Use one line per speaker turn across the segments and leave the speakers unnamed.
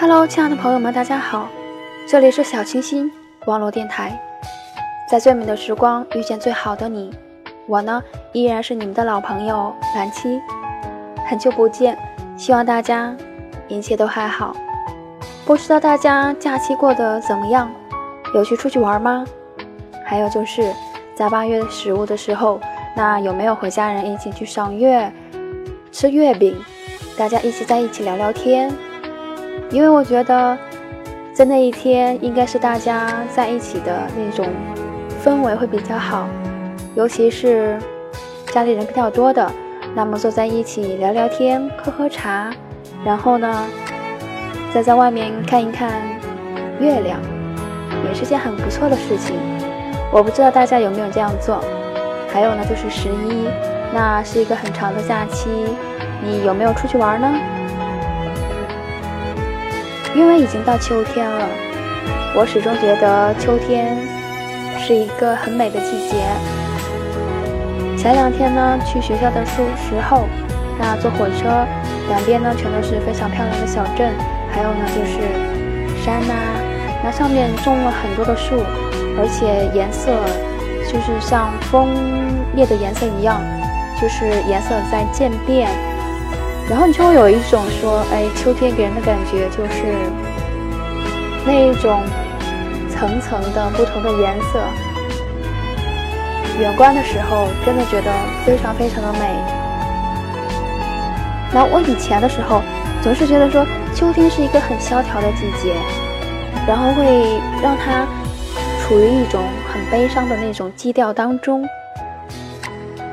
Hello，亲爱的朋友们，大家好，这里是小清新网络电台，在最美的时光遇见最好的你，我呢依然是你们的老朋友蓝七，很久不见，希望大家一切都还好。不知道大家假期过得怎么样？有去出去玩吗？还有就是在八月十五的时候，那有没有和家人一起去赏月、吃月饼，大家一起在一起聊聊天？因为我觉得，在那一天应该是大家在一起的那种氛围会比较好，尤其是家里人比较多的，那么坐在一起聊聊天、喝喝茶，然后呢，再在外面看一看月亮，也是件很不错的事情。我不知道大家有没有这样做。还有呢，就是十一，那是一个很长的假期，你有没有出去玩呢？因为已经到秋天了，我始终觉得秋天是一个很美的季节。前两天呢，去学校的时时候，那坐火车，两边呢全都是非常漂亮的小镇，还有呢就是山呐，那上面种了很多的树，而且颜色就是像枫叶的颜色一样，就是颜色在渐变。然后你就会有一种说，哎，秋天给人的感觉就是那一种层层的不同的颜色。远观的时候，真的觉得非常非常的美。然后我以前的时候，总是觉得说秋天是一个很萧条的季节，然后会让它处于一种很悲伤的那种基调当中。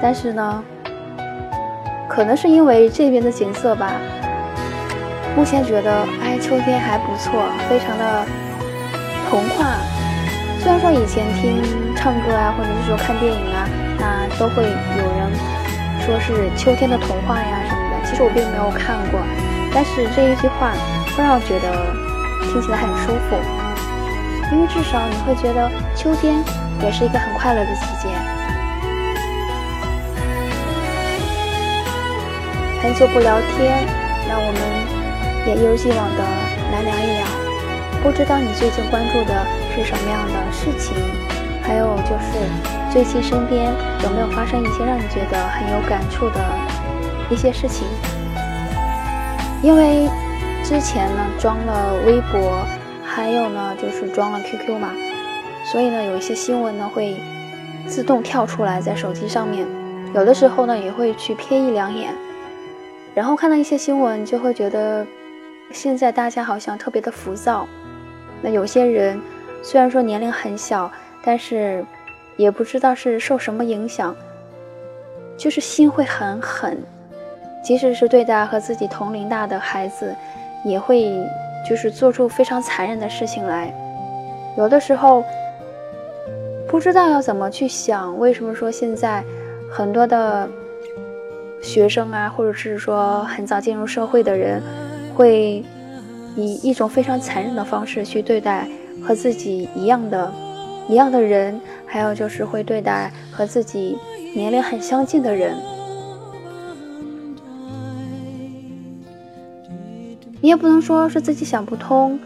但是呢。可能是因为这边的景色吧，目前觉得哎，秋天还不错，非常的童话。虽然说以前听唱歌啊，或者是说看电影啊，那都会有人说是秋天的童话呀什么的。其实我并没有看过，但是这一句话会让我觉得听起来很舒服，因为至少你会觉得秋天也是一个很快乐的季节。很久不聊天，那我们也一如既往的来聊一聊。不知道你最近关注的是什么样的事情？还有就是最近身边有没有发生一些让你觉得很有感触的一些事情？因为之前呢装了微博，还有呢就是装了 QQ 嘛，所以呢有一些新闻呢会自动跳出来在手机上面，有的时候呢也会去瞥一两眼。然后看到一些新闻，就会觉得现在大家好像特别的浮躁。那有些人虽然说年龄很小，但是也不知道是受什么影响，就是心会很狠。即使是对待和自己同龄大的孩子，也会就是做出非常残忍的事情来。有的时候不知道要怎么去想，为什么说现在很多的。学生啊，或者是说很早进入社会的人，会以一种非常残忍的方式去对待和自己一样的、一样的人，还有就是会对待和自己年龄很相近的人。你也不能说是自己想不通，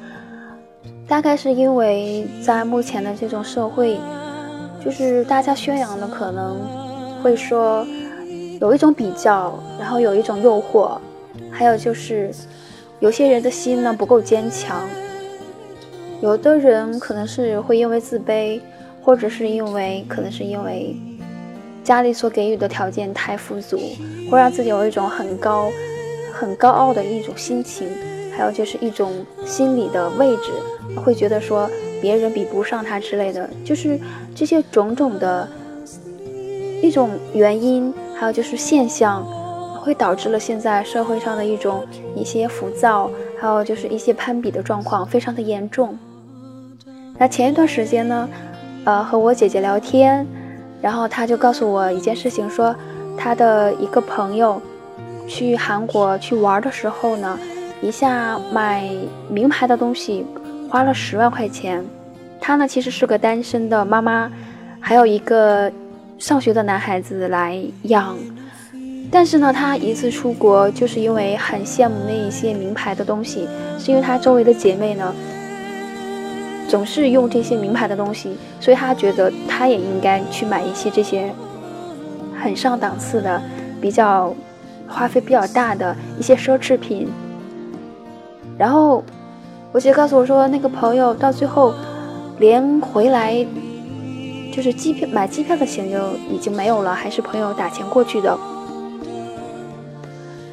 大概是因为在目前的这种社会，就是大家宣扬的可能会说。有一种比较，然后有一种诱惑，还有就是有些人的心呢不够坚强。有的人可能是会因为自卑，或者是因为可能是因为家里所给予的条件太富足，会让自己有一种很高、很高傲的一种心情，还有就是一种心理的位置，会觉得说别人比不上他之类的，就是这些种种的一种原因。还有就是现象，会导致了现在社会上的一种一些浮躁，还有就是一些攀比的状况非常的严重。那前一段时间呢，呃，和我姐姐聊天，然后她就告诉我一件事情，说她的一个朋友去韩国去玩的时候呢，一下买名牌的东西花了十万块钱。她呢其实是个单身的妈妈，还有一个。上学的男孩子来养，但是呢，他一次出国就是因为很羡慕那一些名牌的东西，是因为他周围的姐妹呢总是用这些名牌的东西，所以他觉得他也应该去买一些这些很上档次的、比较花费比较大的一些奢侈品。然后我姐告诉我说，那个朋友到最后连回来就是机票买机票的钱就已经没有了，还是朋友打钱过去的。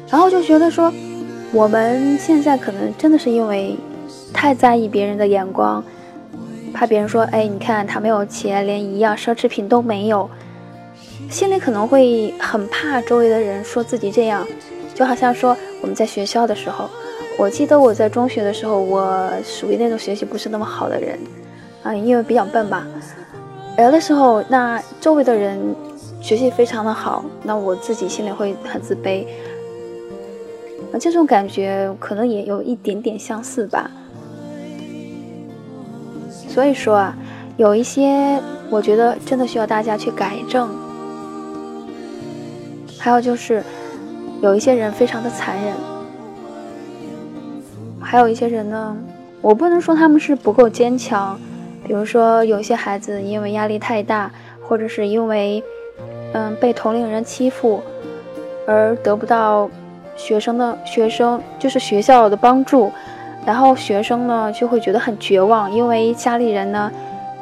然后就觉得说，我们现在可能真的是因为太在意别人的眼光，怕别人说，哎，你看他没有钱，连一样奢侈品都没有，心里可能会很怕周围的人说自己这样。就好像说我们在学校的时候，我记得我在中学的时候，我属于那种学习不是那么好的人，啊，因为比较笨吧。有的时候，那周围的人学习非常的好，那我自己心里会很自卑。这种感觉可能也有一点点相似吧，所以说啊，有一些我觉得真的需要大家去改正。还有就是，有一些人非常的残忍，还有一些人呢，我不能说他们是不够坚强，比如说有些孩子因为压力太大，或者是因为嗯被同龄人欺负而得不到。学生的学生就是学校的帮助，然后学生呢就会觉得很绝望，因为家里人呢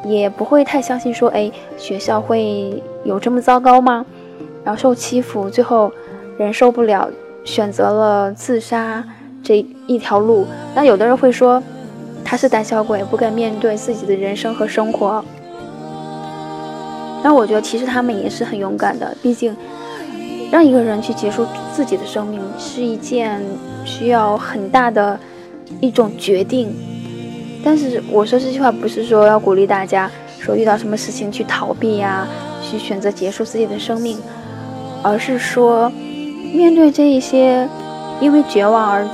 也不会太相信说，哎，学校会有这么糟糕吗？然后受欺负，最后忍受不了，选择了自杀这一条路。那有的人会说他是胆小鬼，不敢面对自己的人生和生活。那我觉得其实他们也是很勇敢的，毕竟。让一个人去结束自己的生命是一件需要很大的一种决定，但是我说这句话不是说要鼓励大家说遇到什么事情去逃避呀，去选择结束自己的生命，而是说面对这一些因为绝望而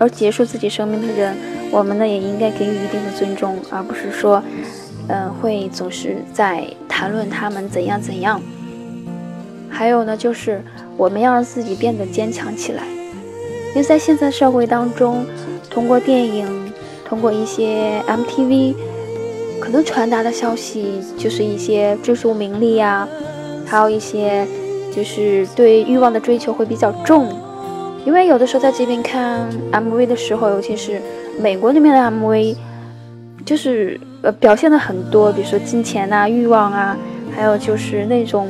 而结束自己生命的人，我们呢也应该给予一定的尊重，而不是说嗯会总是在谈论他们怎样怎样。还有呢，就是我们要让自己变得坚强起来，因为在现在社会当中，通过电影，通过一些 MTV，可能传达的消息就是一些追逐名利呀，还有一些就是对欲望的追求会比较重。因为有的时候在这边看 MV 的时候，尤其是美国那边的 MV，就是呃表现的很多，比如说金钱啊、欲望啊，还有就是那种。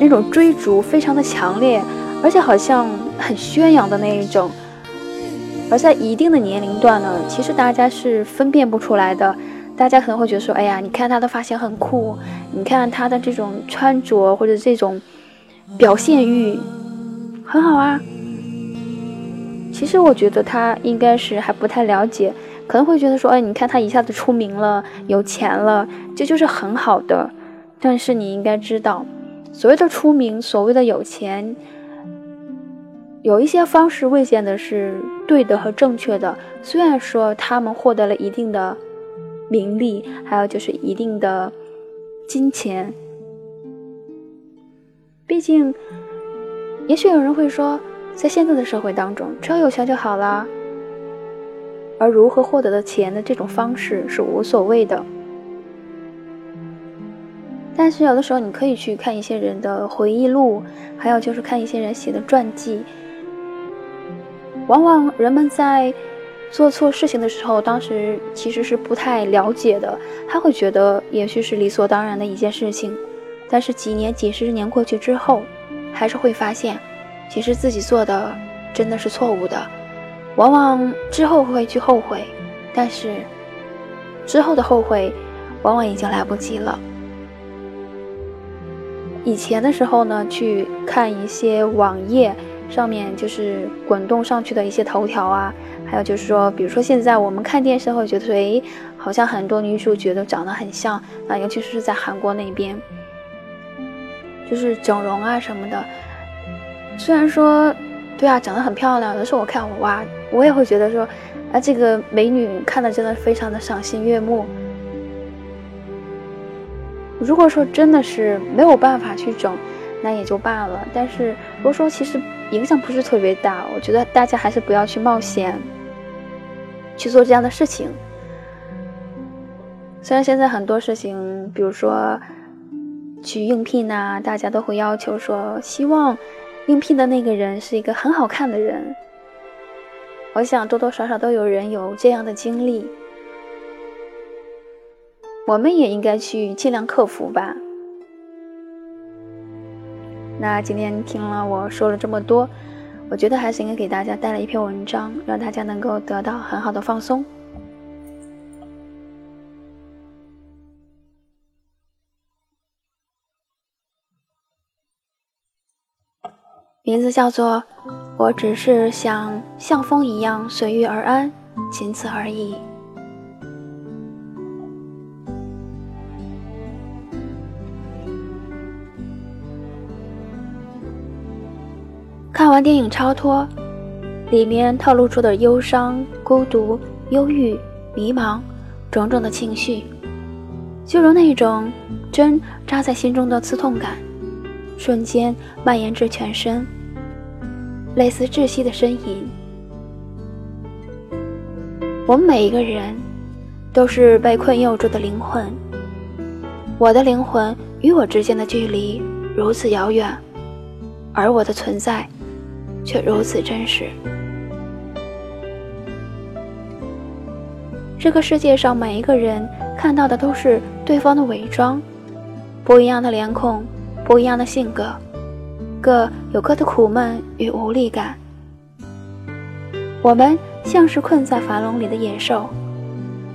那种追逐非常的强烈，而且好像很宣扬的那一种。而在一定的年龄段呢，其实大家是分辨不出来的。大家可能会觉得说：“哎呀，你看他的发型很酷，你看他的这种穿着或者这种表现欲很好啊。”其实我觉得他应该是还不太了解，可能会觉得说：“哎，你看他一下子出名了，有钱了，这就是很好的。”但是你应该知道。所谓的出名，所谓的有钱，有一些方式未见得是对的和正确的。虽然说他们获得了一定的名利，还有就是一定的金钱，毕竟，也许有人会说，在现在的社会当中，只要有钱就好了。而如何获得的钱的这种方式是无所谓的。但是有的时候，你可以去看一些人的回忆录，还有就是看一些人写的传记。往往人们在做错事情的时候，当时其实是不太了解的，他会觉得也许是理所当然的一件事情。但是几年、几十年过去之后，还是会发现，其实自己做的真的是错误的。往往之后会去后悔，但是之后的后悔，往往已经来不及了。以前的时候呢，去看一些网页上面就是滚动上去的一些头条啊，还有就是说，比如说现在我们看电视会觉得说，哎，好像很多女主角都长得很像，啊，尤其是在韩国那边，就是整容啊什么的。虽然说，对啊，长得很漂亮，有时候我看我哇，我也会觉得说，啊，这个美女看的真的非常的赏心悦目。如果说真的是没有办法去整，那也就罢了。但是如果说其实影响不是特别大，我觉得大家还是不要去冒险去做这样的事情。虽然现在很多事情，比如说去应聘呐，大家都会要求说，希望应聘的那个人是一个很好看的人。我想多多少少都有人有这样的经历，我们也应该去尽量克服吧。那今天听了我说了这么多，我觉得还是应该给大家带来一篇文章，让大家能够得到很好的放松。名字叫做《我只是想像风一样随遇而安，仅此而已》。看完电影《超脱》，里面透露出的忧伤、孤独、忧郁、迷茫，种种的情绪，就如那种针扎在心中的刺痛感。瞬间蔓延至全身，类似窒息的呻吟。我们每一个人都是被困囿住的灵魂。我的灵魂与我之间的距离如此遥远，而我的存在却如此真实。这个世界上每一个人看到的都是对方的伪装，不一样的脸孔。不一样的性格，各有各的苦闷与无力感。我们像是困在樊笼里的野兽，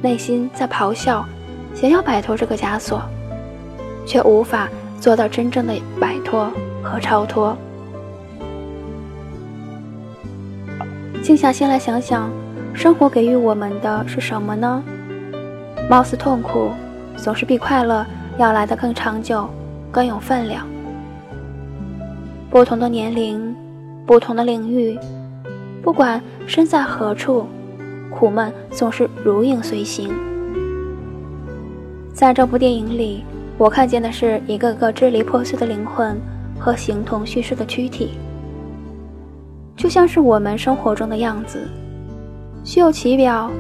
内心在咆哮，想要摆脱这个枷锁，却无法做到真正的摆脱和超脱。静下心来想想，生活给予我们的是什么呢？貌似痛苦，总是比快乐要来得更长久。更有分量。不同的年龄，不同的领域，不管身在何处，苦闷总是如影随形。在这部电影里，我看见的是一个个支离破碎的灵魂和形同虚设的躯体，就像是我们生活中的样子，虚有其表，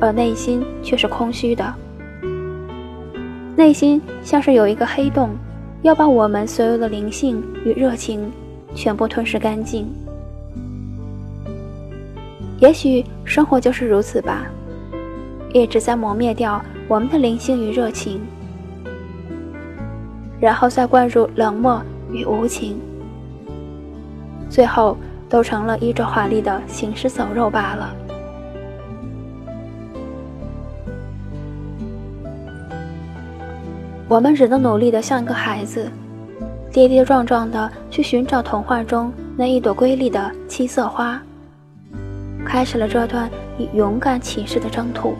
而内心却是空虚的。内心像是有一个黑洞。要把我们所有的灵性与热情全部吞噬干净。也许生活就是如此吧，一直在磨灭掉我们的灵性与热情，然后再灌入冷漠与无情，最后都成了衣着华丽的行尸走肉罢了。我们只能努力的像一个孩子，跌跌撞撞的去寻找童话中那一朵瑰丽的七色花，开始了这段以勇敢起誓的征途。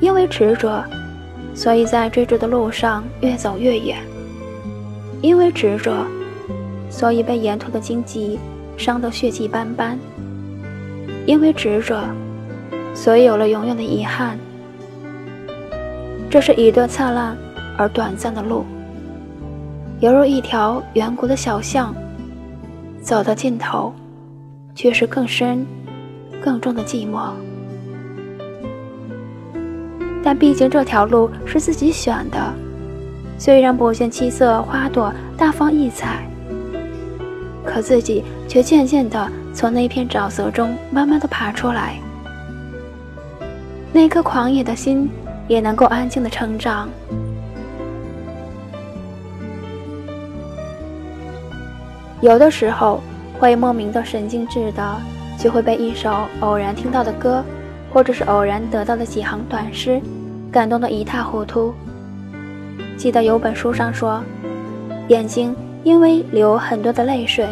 因为执着，所以在追逐的路上越走越远；因为执着，所以被沿途的荆棘伤得血迹斑斑；因为执着，所以有了永远的遗憾。这是一段灿烂而短暂的路，犹如一条远古的小巷，走到尽头，却是更深、更重的寂寞。但毕竟这条路是自己选的，虽然不见七色花朵大放异彩，可自己却渐渐地从那片沼泽中慢慢地爬出来，那颗狂野的心。也能够安静的成长。有的时候会莫名的神经质的，就会被一首偶然听到的歌，或者是偶然得到的几行短诗，感动得一塌糊涂。记得有本书上说，眼睛因为流很多的泪水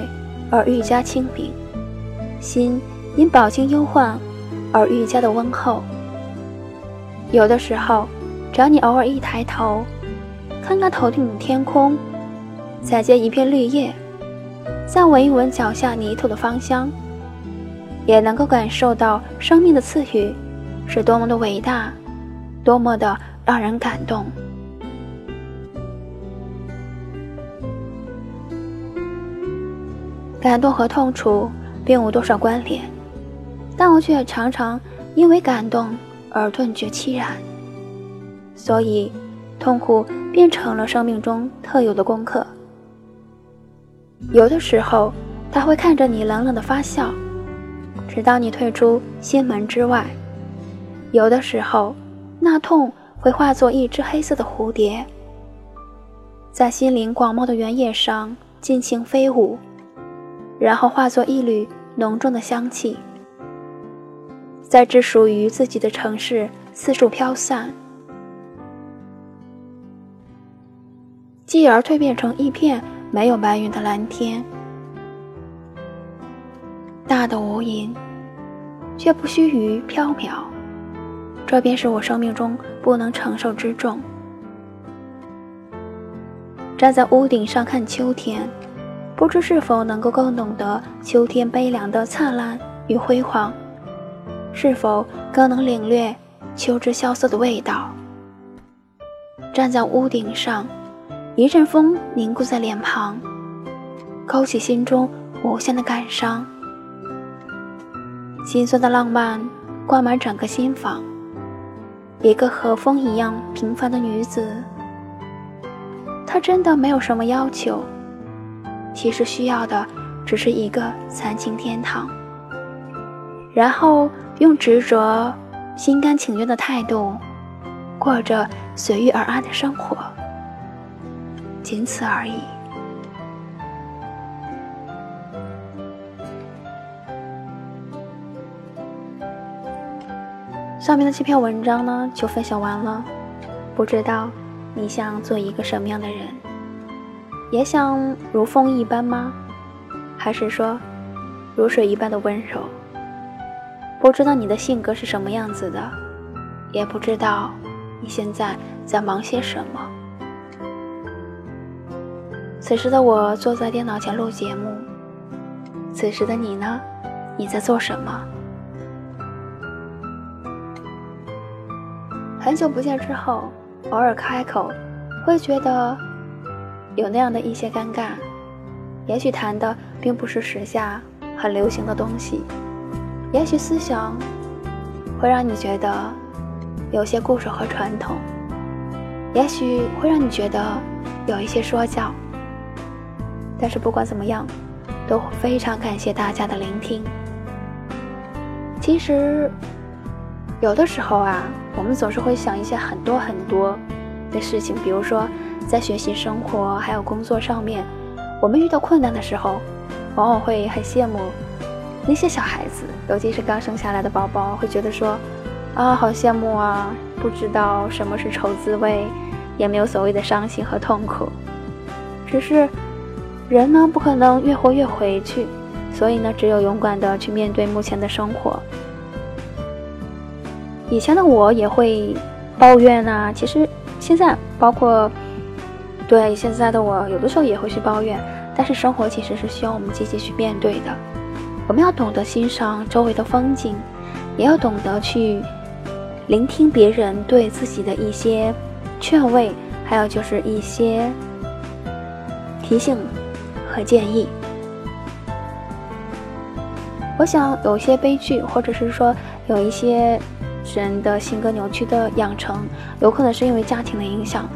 而愈加清明，心因饱经忧患而愈加的温厚。有的时候，只要你偶尔一抬头，看看头顶的天空，再接一片绿叶，再闻一闻脚下泥土的芳香，也能够感受到生命的赐予是多么的伟大，多么的让人感动。感动和痛楚并无多少关联，但我却常常因为感动而顿觉凄然。所以，痛苦变成了生命中特有的功课。有的时候，他会看着你冷冷的发笑，直到你退出心门之外；有的时候，那痛会化作一只黑色的蝴蝶，在心灵广袤的原野上尽情飞舞。然后化作一缕浓重的香气，在只属于自己的城市四处飘散，继而蜕变成一片没有白云的蓝天，大的无垠，却不须臾缥缈。这便是我生命中不能承受之重。站在屋顶上看秋天。不知是否能够更懂得秋天悲凉的灿烂与辉煌，是否更能领略秋之萧瑟的味道？站在屋顶上，一阵风凝固在脸庞，勾起心中无限的感伤，心酸的浪漫挂满整个心房。一个和风一样平凡的女子，她真的没有什么要求。其实需要的只是一个三清天堂，然后用执着、心甘情愿的态度，过着随遇而安的生活，仅此而已。上面的这篇文章呢，就分享完了。不知道你想做一个什么样的人？也想如风一般吗？还是说，如水一般的温柔？不知道你的性格是什么样子的，也不知道你现在在忙些什么。此时的我坐在电脑前录节目，此时的你呢？你在做什么？很久不见之后，偶尔开口，会觉得。有那样的一些尴尬，也许谈的并不是时下很流行的东西，也许思想会让你觉得有些固守和传统，也许会让你觉得有一些说教。但是不管怎么样，都非常感谢大家的聆听。其实有的时候啊，我们总是会想一些很多很多的事情，比如说。在学习、生活还有工作上面，我们遇到困难的时候，往往会很羡慕那些小孩子，尤其是刚生下来的宝宝，会觉得说：“啊，好羡慕啊！不知道什么是愁滋味，也没有所谓的伤心和痛苦。只是人呢，不可能越活越回去，所以呢，只有勇敢的去面对目前的生活。以前的我也会抱怨啊，其实现在包括。”对现在的我，有的时候也会去抱怨，但是生活其实是需要我们积极去面对的。我们要懂得欣赏周围的风景，也要懂得去聆听别人对自己的一些劝慰，还有就是一些提醒和建议。我想有些悲剧，或者是说有一些人的性格扭曲的养成，有可能是因为家庭的影响。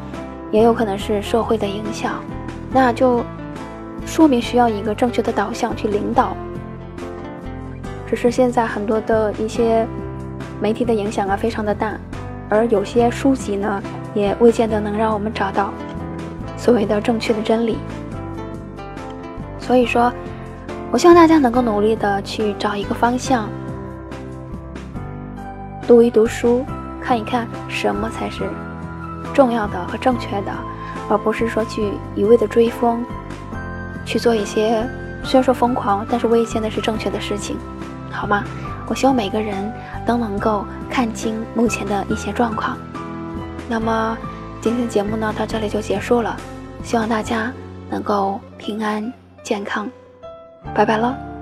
也有可能是社会的影响，那就说明需要一个正确的导向去领导。只是现在很多的一些媒体的影响啊，非常的大，而有些书籍呢，也未见得能让我们找到所谓的正确的真理。所以说，我希望大家能够努力的去找一个方向，读一读书，看一看什么才是。重要的和正确的，而不是说去一味的追风，去做一些虽然说疯狂，但是危险的是正确的事情，好吗？我希望每个人都能够看清目前的一些状况。那么今天的节目呢，到这里就结束了，希望大家能够平安健康，拜拜了。